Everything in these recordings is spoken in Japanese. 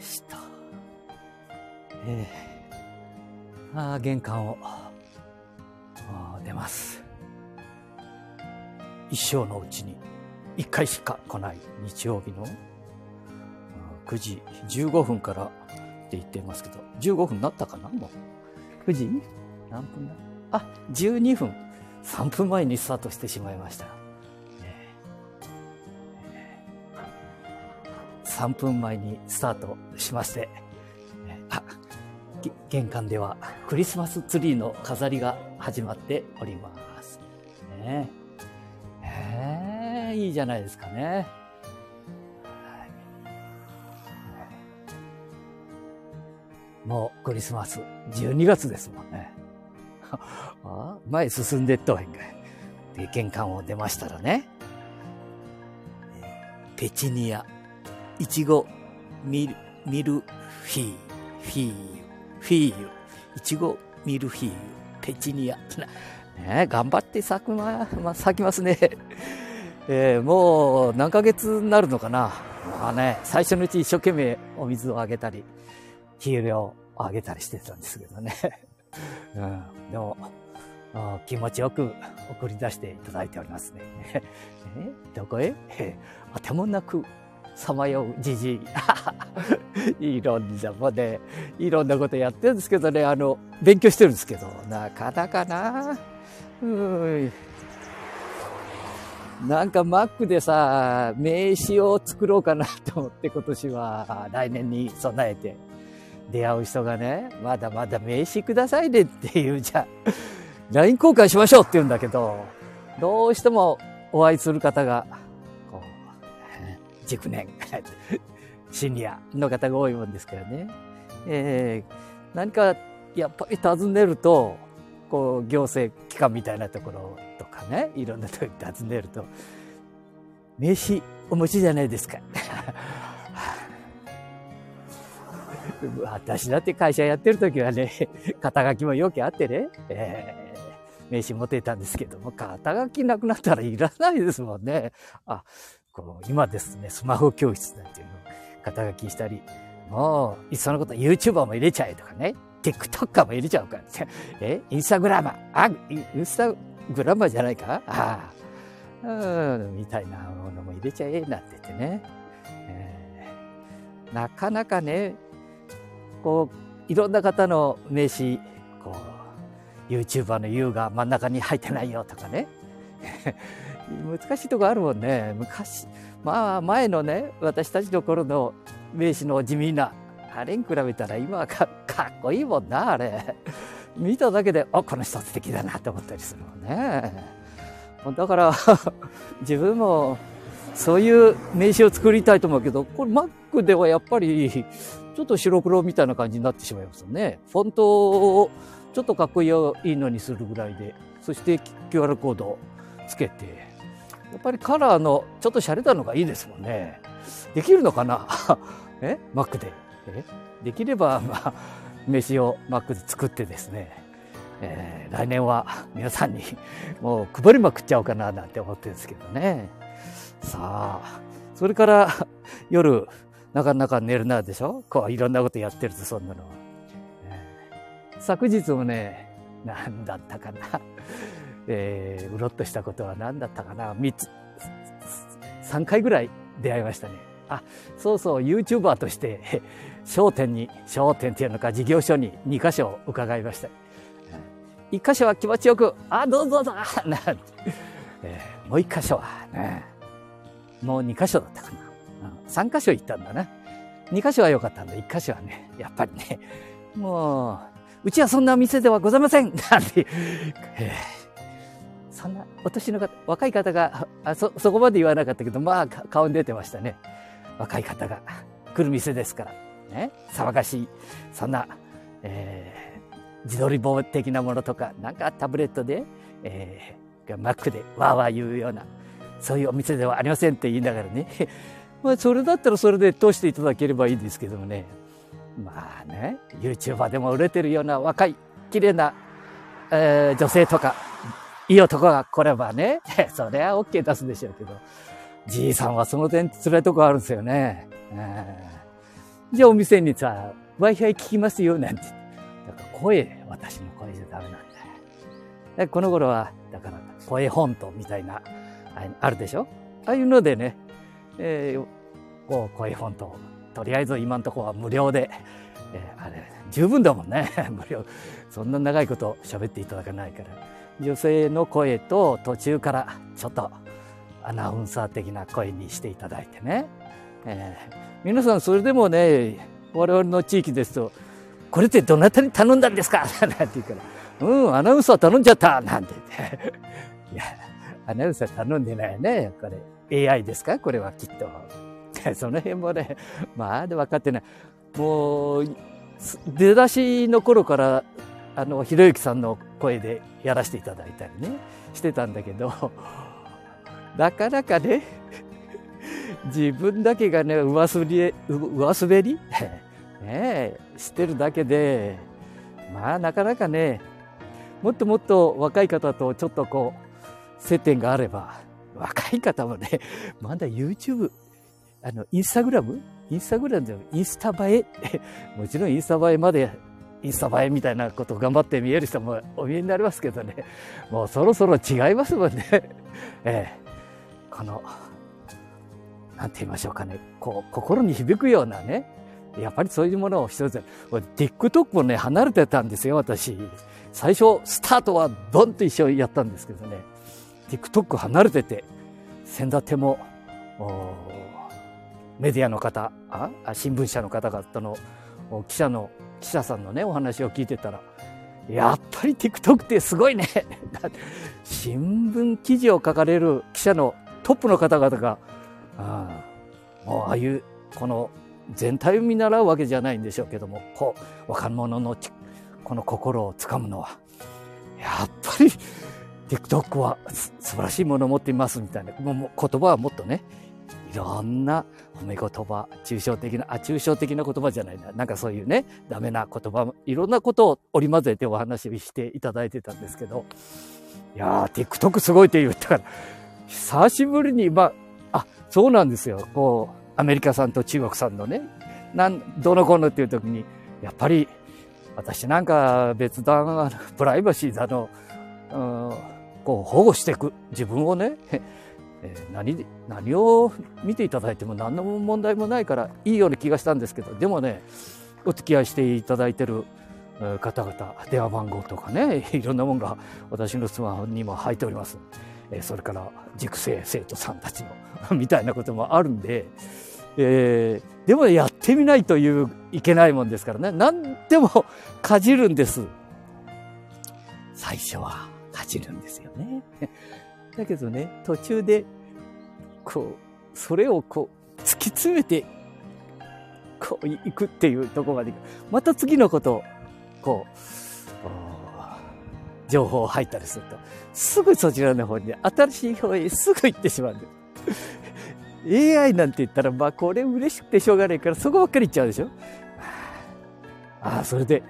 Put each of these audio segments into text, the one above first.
した。えー、あ玄関を出ます。一生のうちに一回しか来ない日曜日の9時15分からって言っていますけど、15分になったかな？もう。9時？何分だ？あ、12分。3分前にスタートしてしまいました。3分前にスタートしまして、あ、玄関ではクリスマスツリーの飾りが始まっております。ねえ、いいじゃないですかね。もうクリスマス12月ですもんね。あ前進んでっとへんかい。で、玄関を出ましたらね、ペチニア、イチゴ、ミル、ミルフィー、フィーユ、フィーユ、イチゴ、ミルフィーユ、ペチニア。ね頑張って咲くま、まあ、咲きますね。えー、もう何ヶ月になるのかな。まあね、最初のうち一生懸命お水をあげたり、肥料をあげたりしてたんですけどね。うん、でも、気持ちよく送り出していただいておりますね。えどこへ？あてもなくさまようじじい。いろんなもね、いろんなことやってるんですけどね、あの、勉強してるんですけど、なかなかな。うんなんかマックでさ、名刺を作ろうかなと思って今年は来年に備えて出会う人がね、まだまだ名刺くださいねっていうじゃ、LINE 交換しましょうって言うんだけど、どうしてもお会いする方が、熟年、シニアの方が多いもんですからね。えー、何かやっぱり尋ねると、こう、行政機関みたいなところとかね、いろんなとこに尋ねると、名刺お持ちじゃないですか。私だって会社やってる時はね、肩書きもよくあってね、えー、名刺持ってたんですけども、肩書きなくなったらいらないですもんね。あ、こう、今ですね、スマホ教室なんていうのを肩書きしたり、もう、いっそのこと YouTuber も入れちゃえとかね、TikToker も入れちゃうから、え、インスタグラマー、あ、インスタグラマーじゃないか？ああ、うん、みたいなものも入れちゃえなんて言ってね。えー、なかなかね、こう、いろんな方の名刺、こう、YouTuber の U が真ん中に入ってないよとかね。難しいとこあるもんね。昔、まあ前のね、私たちの頃の名刺の地味な、あれに比べたら今はかっこいいもんな、あれ。見ただけで、あ、この人素敵だなって思ったりするもんね。だから 自分もそういう名刺を作りたいと思うけど、これ Mac ではやっぱりちょっと白黒みたいな感じになってしまいますよね。フォントをちょっとかっこいいのにするぐらいで、そして QR コードをつけて、やっぱりカラーのちょっと洒落たのがいいですもんね。できるのかな？え ?Mac で？え？できれば、まあ、名刺を Mac で作ってですね、えー、来年は皆さんにもう配りまくっちゃおうかななんて思ってるんですけどね。さあ、それから夜、なかなか寝るなでしょ？こういろんなことやってるとそんなのは。昨日もね、何だったかな。えー、うろっとしたことは何だったかな？三つ、三回ぐらい出会いましたね。あ、そうそう、YouTuber として、商店に、商店っていうのか事業所に2箇所伺いました。1箇所は気持ちよく、あ、どうぞどうぞ なんて、えー、もう1箇所はね、もう2箇所だったかな。3箇所行ったんだな。2箇所は良かったんだ。1箇所はね、やっぱりね、もう、うちはそんな店ではございませんなんて、えー、そんな、お年の方、若い方が、あそ、そこまで言わなかったけど、まあ、顔に出てましたね。若い方が来る店ですから。ね。騒がしい、そんな、えー、自撮り棒的なものとか、なんかタブレットで、えー、マックでわーわー言うような、そういうお店ではありませんって言いながらね、まあ、それだったらそれで通していただければいいんですけどもね。まあね、YouTuber でも売れてるような若い、綺麗な、えー、女性とか、いい男が来ればね、それは OK 出すでしょうけど、じいさんはその点辛いとこあるんですよね。じゃあお店にさ、Wi-Fi 聞きますよ、なんて。だから声、私の声じゃダメなんだよ。この頃は、だから、声本当みたいな、あるでしょ？ああいうのでね、えー、こう、声本当、とりあえず今んところは無料で、えー、あれ、十分だもんね、無料。そんな長いこと喋っていただかないから。女性の声と途中からちょっとアナウンサー的な声にしていただいてね。えー、皆さんそれでもね、我々の地域ですと、これってどなたに頼んだんですか？なんて言うから、うん、アナウンサー頼んじゃったなんて言って。いや、アナウンサー頼んでないね。これ AI ですか？これはきっと。その辺もね、まあで分かってない。もう、出だしの頃から、あの、ひろゆきさんの声でやらせていただいたりね、してたんだけど、なかなかね、自分だけがね、上滑り、上滑り？ねしてるだけで、まあなかなかね、もっともっと若い方とちょっとこう、接点があれば、若い方もね、まだ YouTube、あの、インスタグラムインスタグラムでもインスタ映え？もちろんインスタ映えまで、インスタ映えみたいなことを頑張って見える人もお見えになりますけどね、もうそろそろ違いますもんね。ええ、この、なんて言いましょうかね、こう、心に響くようなね、やっぱりそういうものを一つ、TikTok もね、離れてたんですよ、私。最初、スタートはドンと一緒にやったんですけどね、TikTok 離れてて、先立ても、メディアの方あ、新聞社の方々の記者の、記者さんのね、お話を聞いてたら、やっぱり TikTok ってすごいね。新聞記事を書かれる記者のトップの方々があもうああいうこの全体を見習うわけじゃないんでしょうけどもこう若者のこの心をつかむのはやっぱり TikTok は素晴らしいものを持っていますみたいな言葉はもっとねいろんな褒め言葉抽象的なあ抽象的な言葉じゃないななんかそういうねダメな言葉もいろんなことを織り交ぜてお話ししていただいてたんですけどいやー TikTok すごいって言ったから久しぶりにまああ、そうなんですよ。こう、アメリカ産と中国産のね、なん、どのこのっていう時に、やっぱり、私なんか別段、プライバシーだの、うん、こう、保護していく。自分をね、えー、何、何を見ていただいても何の問題もないからいいような気がしたんですけど、でもね、お付き合いしていただいてる方々、電話番号とかね、いろんなものが私のスマホにも入っております。えそれから塾生生徒さんたちの みたいなこともあるんで、えー、でもやってみないといういけないもんですからね。何でもかじるんです。最初はかじるんですよね。だけどね途中でこうそれをこう突き詰めてこう行くっていうところまでまた次のことをこう情報入ったりすると、すぐそちらの方に、新しい方へすぐ行ってしまうんです。AI なんて言ったら、まあこれ嬉しくてしょうがないから、そこばっかり行っちゃうでしょ。ああ、それで、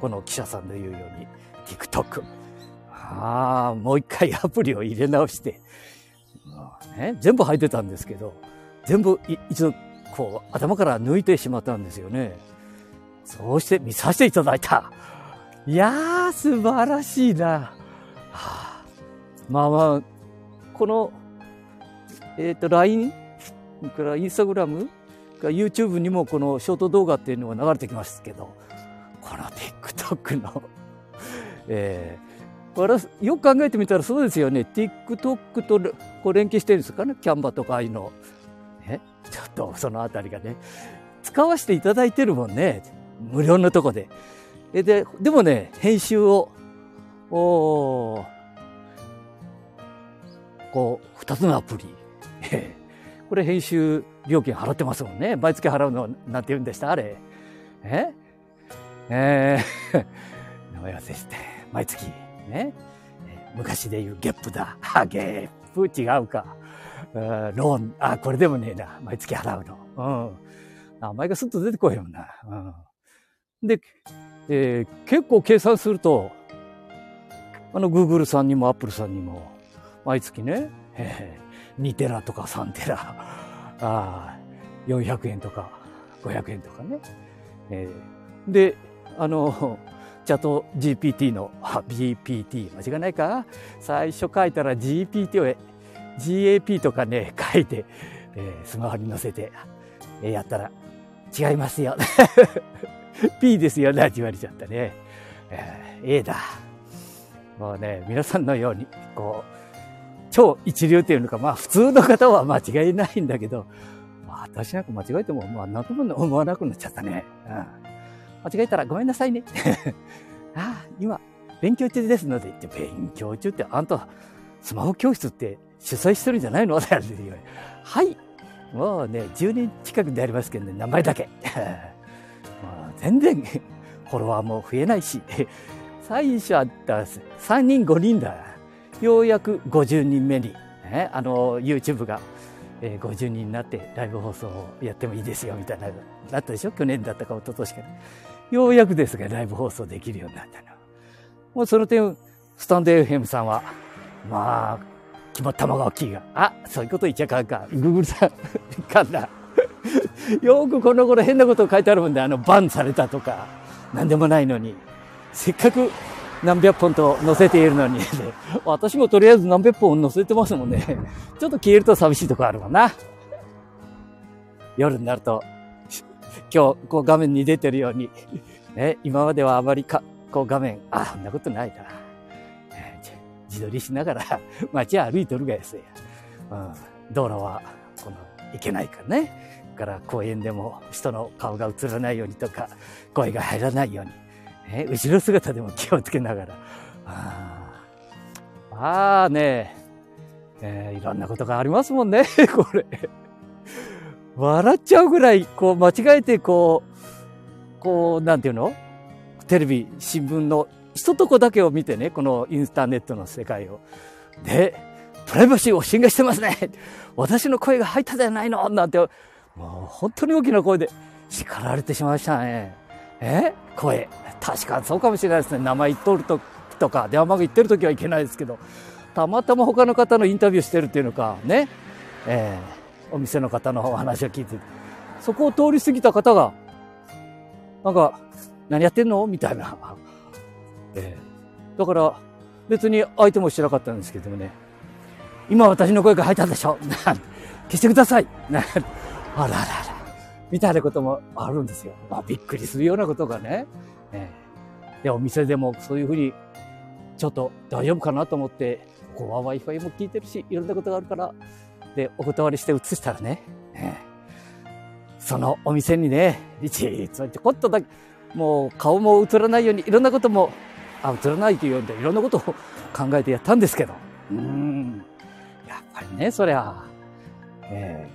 この記者さんの言うように、TikTok。ああ、もう一回 アプリを入れ直して、ね、全部入ってたんですけど、全部一度、こう、頭から抜いてしまったんですよね。そうして見させていただいた。いやー、素晴らしいな。はあ、まあまあ、この、えっ、ー、と、LINE から Instagram か YouTube にもこのショート動画っていうのが流れてきますけど、この TikTok のえー、よく考えてみたらそうですよね。TikTok とこう連携してるんですかね。キャンバとかああいうの。え？ちょっとそのあたりがね。使わせていただいてるもんね。無料のとこで。えで、でもね、編集を、おこう、二つのアプリ。これ編集料金払ってますもんね。毎月払うの、なんて言うんでした？あれ。え？えー、名前忘れして、毎月、ね。昔で言うゲップだ。ゲップ？違うか。ローン、あ、これでもねえな。毎月払うの。うん。名前がスッと出てこいよな。うん。で、えー、結構計算すると、あの、Google さんにも Apple さんにも、毎月ね、えー、2テラとか3テラ、あ400円とか500円とかね。えー、で、あの、チャット GPT の、あ、GPT、間違いないか？最初書いたら GPT を GAP とかね、書いて、えー、スマホに載せて、えー、やったら、違いますよ。P ですよなって言われちゃったね。えー、A だ。もうね、皆さんのように、こう、超一流っていうのか、まあ普通の方は間違いないんだけど、私なんか間違えても、まあ何とも思わなくなっちゃったね。うん、間違えたらごめんなさいね。ああ、今、勉強中ですのでって、勉強中って、あんた、スマホ教室って主催してるんじゃないの？って言われはい。もうね、10年近くでありますけどね、名前だけ。全然、フォロワーも増えないし、最初あった3人5人だ。ようやく50人目に、ね、あの、YouTube が、えー、50人になってライブ放送をやってもいいですよ、みたいな、だったでしょ？去年だったか一昨年か。ようやくですが、ライブ放送できるようになったの。もうその点、スタンド FM さんは、まあ、肝玉が大きいが。あ、そういうこと言っちゃかんか。グーグルさん、かんだ。よくこの頃変なこと書いてあるもんで、あの、バンされたとか、なんでもないのに。せっかく何百本と載せているのに、私もとりあえず何百本載せてますもんね。ちょっと消えると寂しいとこあるもんな。夜になると、今日、こう画面に出てるように、ね、今まではあまりか、こう画面、あ、そんなことないな。自撮りしながら 街歩いとるがやすや。うん、道路は、この、行けないからね。から公園でも人の顔が映らないようにとか、声が入らないように。ね、後ろ姿でも気をつけながら。ああねえー、いろんなことがありますもんね、これ。笑っちゃうぐらい、こう、間違えて、こう、こう、なんていうの？テレビ、新聞の一とこだけを見てね、このインターネットの世界を。で、プライバシーを侵害してますね私の声が入ったじゃないのなんて、もう本当に大きな声で叱られてしまいましたね。え？声。確かにそうかもしれないですね。名前言っとるときとか、電話番号言ってるときはいけないですけど、たまたま他の方のインタビューしてるっていうのか、ね？えー、お店の方のお話を聞いてそこを通り過ぎた方が、なんか、何やってんの？みたいな。えー、だから、別に相手もしてなかったんですけどもね、今私の声が入ったでしょ？消してください あらあらあら。みたいなこともあるんですよ。まあ、びっくりするようなことがね。えー、で、お店でもそういうふうに、ちょっと大丈夫かなと思って、ここは Wi-Fi も聞いてるし、いろんなことがあるから、で、お断りして移したらね、えー、そのお店にね、いちいちちょこっとだけ、もう顔も映らないように、いろんなことも、あ、映らないというように、いろんなことを考えてやったんですけど、うん、やっぱりね、そりゃ、え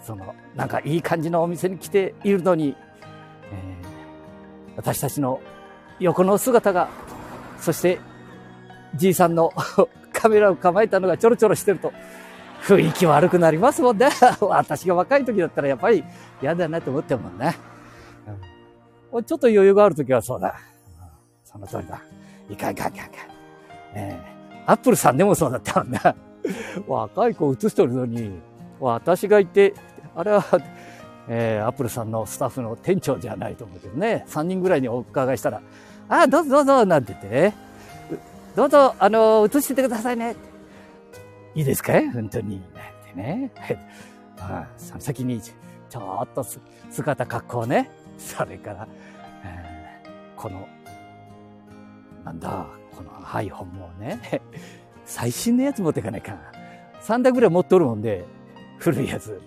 ー、その、なんかいい感じのお店に来ているのに、えー、私たちの横の姿が、そして、じいさんの カメラを構えたのがちょろちょろしてると、雰囲気悪くなりますもんね。私が若い時だったらやっぱり嫌だなと思ってるもんね。うん、ちょっと余裕がある時はそうだ。その通りだ。いかんいかんいかんいかん。えー、アップルさんでもそうだったもんな。若い子映してるのに、私がいて、あれは、えー、アップルさんのスタッフの店長じゃないと思うけどね、3人ぐらいにお伺いしたら、あ、どうぞどうぞ、なんて言ってね、どうぞ、あの、映しててくださいね。いいですか？本当に。なんてね。あその先に、ちょっと姿、格好ね。それから、えー、この、なんだ、この iPhone もね、最新のやつ持っていかないかな。3台ぐらい持っとるもんで、古いやつ。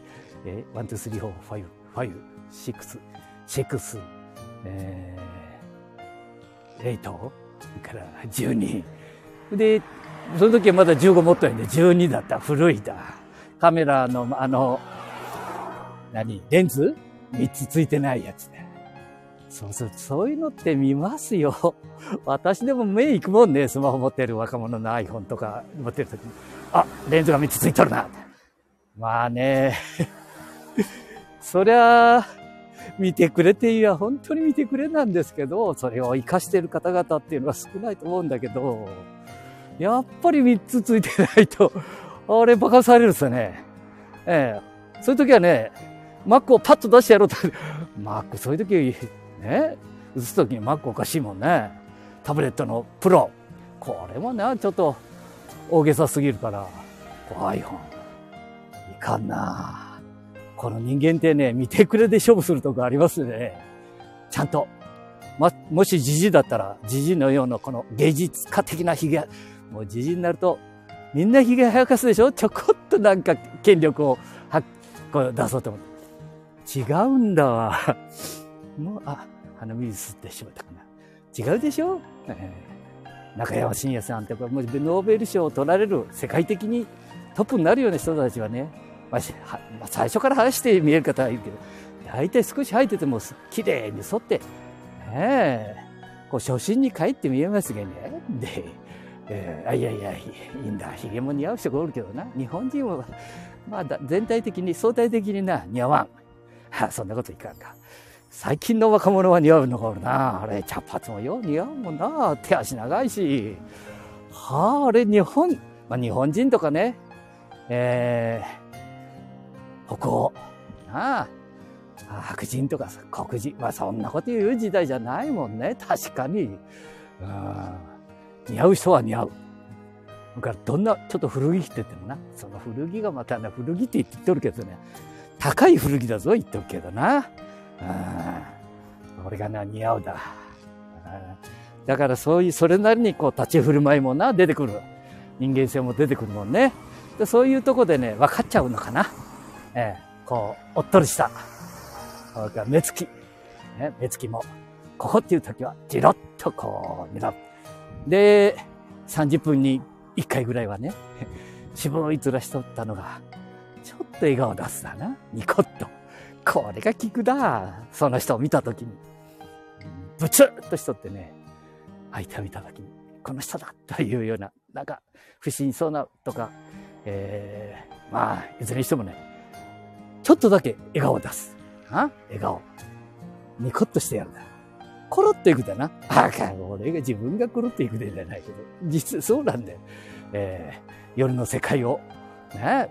えー、1、2、3、4、5、5、6、6、えー、8から12。で、その時はまだ15持ったんで12だった。古いだ。カメラの、あの、何？レンズ ?3 つついてないやつね。そうそう、そういうのって見ますよ。私でも目行くもんね、スマホ持ってる若者の iPhone とか持ってる時に。あ、レンズが3つついとるな。まあね、そりゃ、見てくれていや、本当に見てくれなんですけど、それを活かしている方々っていうのは少ないと思うんだけど、やっぱり3つついてないと、あれ馬鹿されるんですよね。ええそういう時はね、マックをパッと出してやろうと、マック、そういう時、ね、映す時にマックおかしいもんね。タブレットのプロ。これもね、ちょっと大げさすぎるから、iPhone。いかんなこの人間ってね、見てくれで勝負するとこありますね。ちゃんと。ま、もしじじだったら、じじのようなこの芸術家的な髭、もうじじになると、みんな髭生やかすでしょ？ちょこっとなんか権力をはこう出そうと思って。違うんだわ。もう、あ、鼻水吸ってしまったかな。違うでしょ、えー、中山信也さんって、これもうノーベル賞を取られる世界的にトップになるような人たちはね、まあ、まあ、最初から生やして見える方はいるけど、大体少し生えてても綺麗に沿って、ねえ、こう初心に帰って見えますがね。で、えー、いやいや、いいんだ。髭も似合う人がおるけどな。日本人は、まあ、全体的に、相対的にな、似合わん。は、そんなこといかんか。最近の若者は似合うのがおるな。あれ、茶髪もよう似合うもんな。手足長いし。はあ、あれ、日本、まあ、日本人とかね、えー、北欧、なあ、白人とかさ、黒人、まあそんなこと言う時代じゃないもんね。確かに。うん似合う人は似合う。だからどんな、ちょっと古着着て言ってもな、その古着がまたね、古着って言ってるけどね、高い古着だぞ言ってるけどな。うん俺がな、似合うだ。だからそういう、それなりにこう立ち振る舞いもな、出てくる。人間性も出てくるもんね。でそういうとこでね、分かっちゃうのかな。ええ、こう、おっとりした。目つき。ね、目つきも。ここっていう時は、じろっとこう、見ろ。で、30分に1回ぐらいはね、自分をいずらしとったのが、ちょっと笑顔出すだな。ニコッと。これが効くだ。その人を見たときに。ブツッとしとってね、相手を見たときに、この人だというような、なんか、不審そうなとか、えー、まあ、いずれにしてもね、ちょっとだけ笑顔を出す。あ笑顔。ニコッとしてやるんだ。コロッといくだな。あかん、俺が自分がコロッといくでじゃないけど、実そうなんだよ。えー、夜の世界を、ね、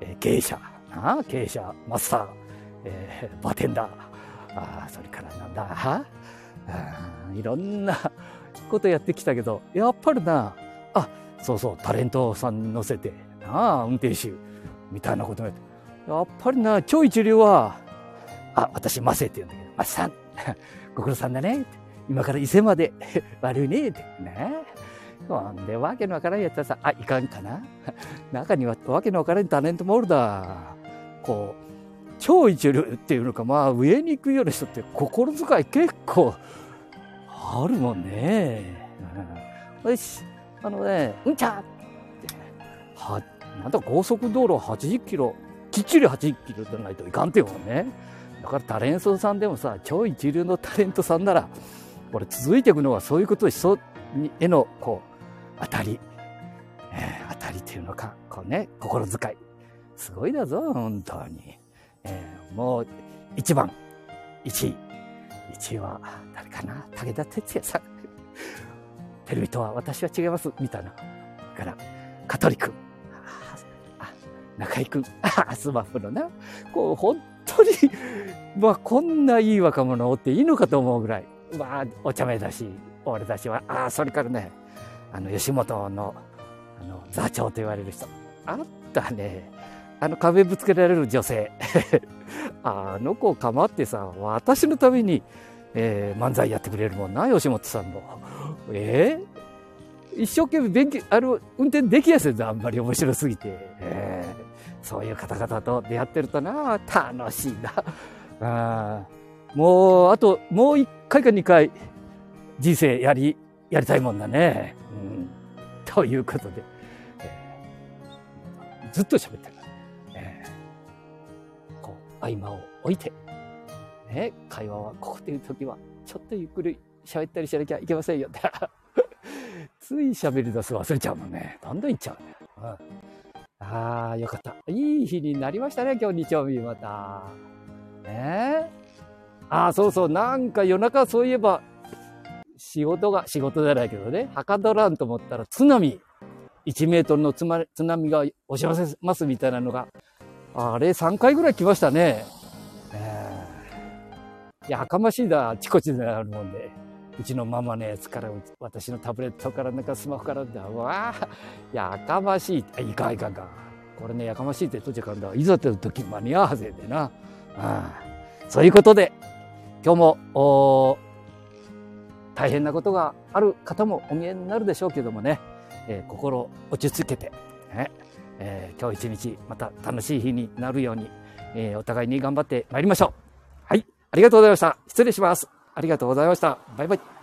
えー、芸者、な経営者、マスター、えー、バーテンダー、あそれからなんだ、あいろんな ことやってきたけど、やっぱりな、あ、そうそう、タレントさん乗せて、なあ、運転手、みたいなことやって。やっぱりな、超一流は、あ、私、マセって言うんだけど、マセさん。ご苦労さんだね。今から伊勢まで 悪いね。って。ね。ほんで、わけのわからんやったらさ、あ、いかんかな。中にはわけのわからんタレントもおるだ。こう、超一流っていうのか、まあ、上に行くような人って心遣い結構あるもんね。うん、よし、あのね、うんちゃって。は、なんだ高速道路80キロ、きっちり80キロじゃないといかんっていうもんね。だからタレントさんでもさ、超一流のタレントさんなら、これ続いていくのはそういうことで人への、こう、当たり、えー、当たりっていうのか、こうね、心遣い。すごいだぞ、本当に。えー、もう、一番、一位。一位は、誰かな武田鉄矢さん。テレビとは私は違います、みたいな。から、香取君。あ、中井君。あ、スマップのな。こう、本当にまあ、こんないい若者おっていいのかと思うぐらい、まあ、お茶目だし、俺たちは、ああ、それからね、あの、吉本の、あの、座長と言われる人。あったね。あの壁ぶつけられる女性。あの子を構ってさ、私のために、えー、漫才やってくれるもんな、吉本さんの。えー、一生懸命勉強、あの、運転できやすいぞ、あんまり面白すぎて。えー、そういう方々と出会ってるとな、楽しいな。あもう、あと、もう一回か二回、人生やり、やりたいもんだね。うん。ということで、えー、ずっと喋ってる。えー、こう、合間を置いて、ね、会話はここでいう時は、ちょっとゆっくり喋ったりしなきゃいけませんよって。つい喋り出す忘れちゃうもんね。どんどんいっちゃうね。うん、ああ、よかった。いい日になりましたね、今日日曜日また。ね？えああ、そうそう、なんか夜中そういえば、仕事が、仕事じゃないけどね、はかどらんと思ったら津波、1メートルの津波が押し寄せますみたいなのが、あれ3回ぐらい来ましたね。えやかましいだ、あちこちであるもんで。うちのママのやつから、私のタブレットから、なんかスマホからだ。わあ、やかましい。いかんいかんか。これね、やかましいってとちゃかんだ。いざって時間に合わせでな。あそういうことで、今日も、大変なことがある方もお見えになるでしょうけどもね、えー、心落ち着けて、ねえー、今日一日また楽しい日になるように、えー、お互いに頑張ってまいりましょう。はい、ありがとうございました。失礼します。ありがとうございました。バイバイ。